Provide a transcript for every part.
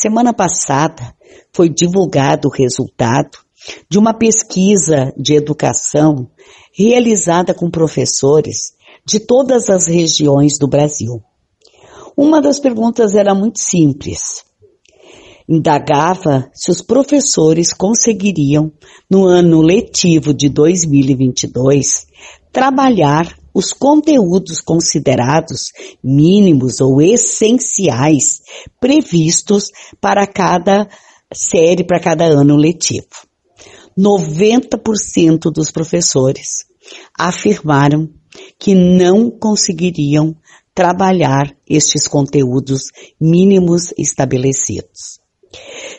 Semana passada foi divulgado o resultado de uma pesquisa de educação realizada com professores de todas as regiões do Brasil. Uma das perguntas era muito simples. Indagava se os professores conseguiriam, no ano letivo de 2022, trabalhar os conteúdos considerados mínimos ou essenciais previstos para cada série, para cada ano letivo. 90% dos professores afirmaram que não conseguiriam trabalhar estes conteúdos mínimos estabelecidos.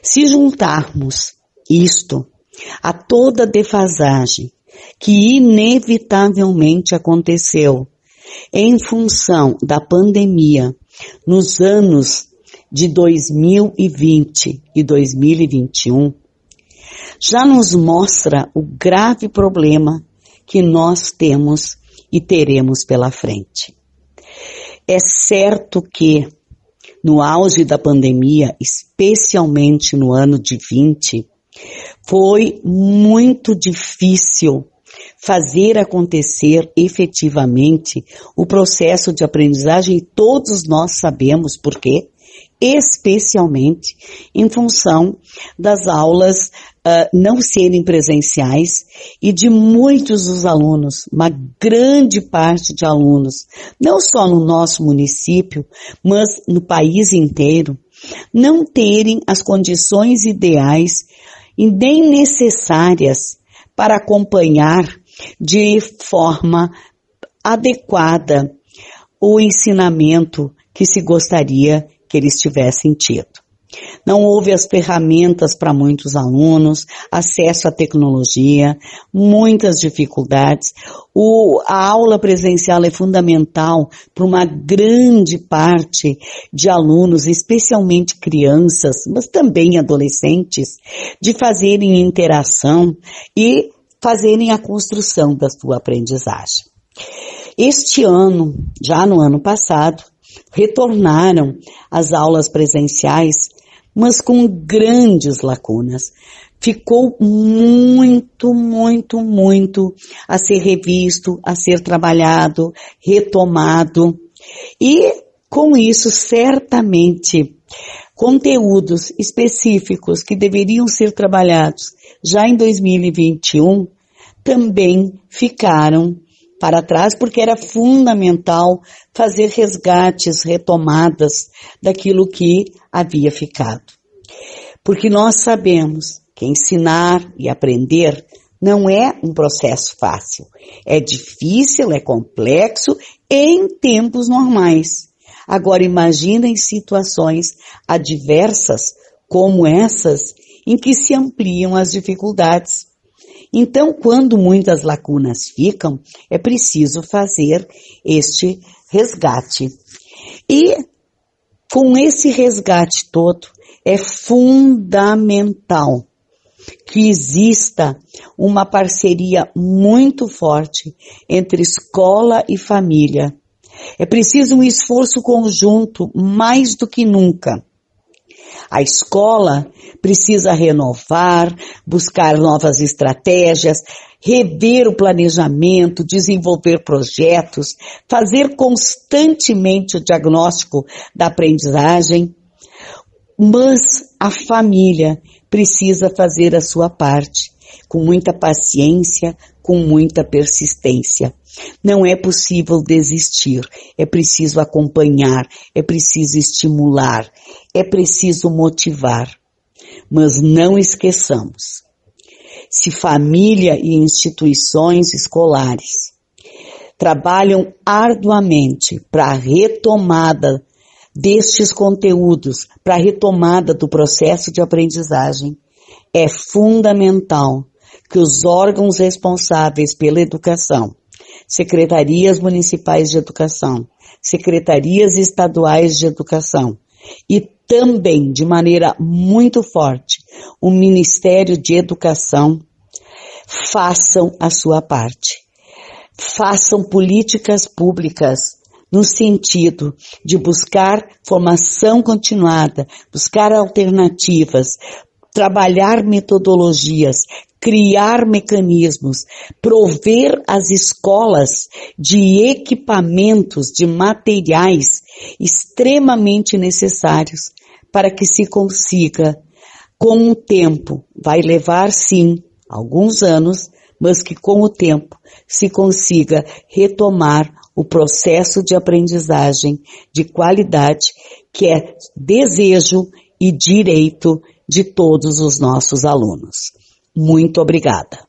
Se juntarmos isto a toda defasagem que inevitavelmente aconteceu em função da pandemia nos anos de 2020 e 2021, já nos mostra o grave problema que nós temos e teremos pela frente. É certo que no auge da pandemia, especialmente no ano de 20, foi muito difícil fazer acontecer efetivamente o processo de aprendizagem e todos nós sabemos por quê, especialmente em função das aulas uh, não serem presenciais e de muitos dos alunos, uma grande parte de alunos, não só no nosso município, mas no país inteiro, não terem as condições ideais e nem necessárias para acompanhar de forma adequada o ensinamento que se gostaria que eles tivessem tido. Não houve as ferramentas para muitos alunos, acesso à tecnologia, muitas dificuldades. O, a aula presencial é fundamental para uma grande parte de alunos, especialmente crianças, mas também adolescentes, de fazerem interação e fazerem a construção da sua aprendizagem. Este ano, já no ano passado, retornaram às aulas presenciais, mas com grandes lacunas. Ficou muito, muito, muito a ser revisto, a ser trabalhado, retomado. E com isso, certamente, conteúdos específicos que deveriam ser trabalhados já em 2021 também ficaram para trás, porque era fundamental fazer resgates, retomadas daquilo que havia ficado. Porque nós sabemos que ensinar e aprender não é um processo fácil. É difícil, é complexo em tempos normais. Agora imagina em situações adversas como essas em que se ampliam as dificuldades. Então, quando muitas lacunas ficam, é preciso fazer este resgate. E com esse resgate todo, é fundamental que exista uma parceria muito forte entre escola e família. É preciso um esforço conjunto mais do que nunca a escola precisa renovar, buscar novas estratégias, rever o planejamento, desenvolver projetos, fazer constantemente o diagnóstico da aprendizagem. Mas a família precisa fazer a sua parte, com muita paciência, com muita persistência. Não é possível desistir, é preciso acompanhar, é preciso estimular, é preciso motivar. Mas não esqueçamos, se família e instituições escolares trabalham arduamente para a retomada destes conteúdos, para a retomada do processo de aprendizagem, é fundamental que os órgãos responsáveis pela educação secretarias municipais de educação, secretarias estaduais de educação e também, de maneira muito forte, o Ministério de Educação façam a sua parte. Façam políticas públicas no sentido de buscar formação continuada, buscar alternativas, trabalhar metodologias, criar mecanismos, prover as escolas de equipamentos, de materiais extremamente necessários para que se consiga, com o tempo, vai levar sim alguns anos, mas que com o tempo se consiga retomar o processo de aprendizagem de qualidade que é desejo e direito de todos os nossos alunos. Muito obrigada.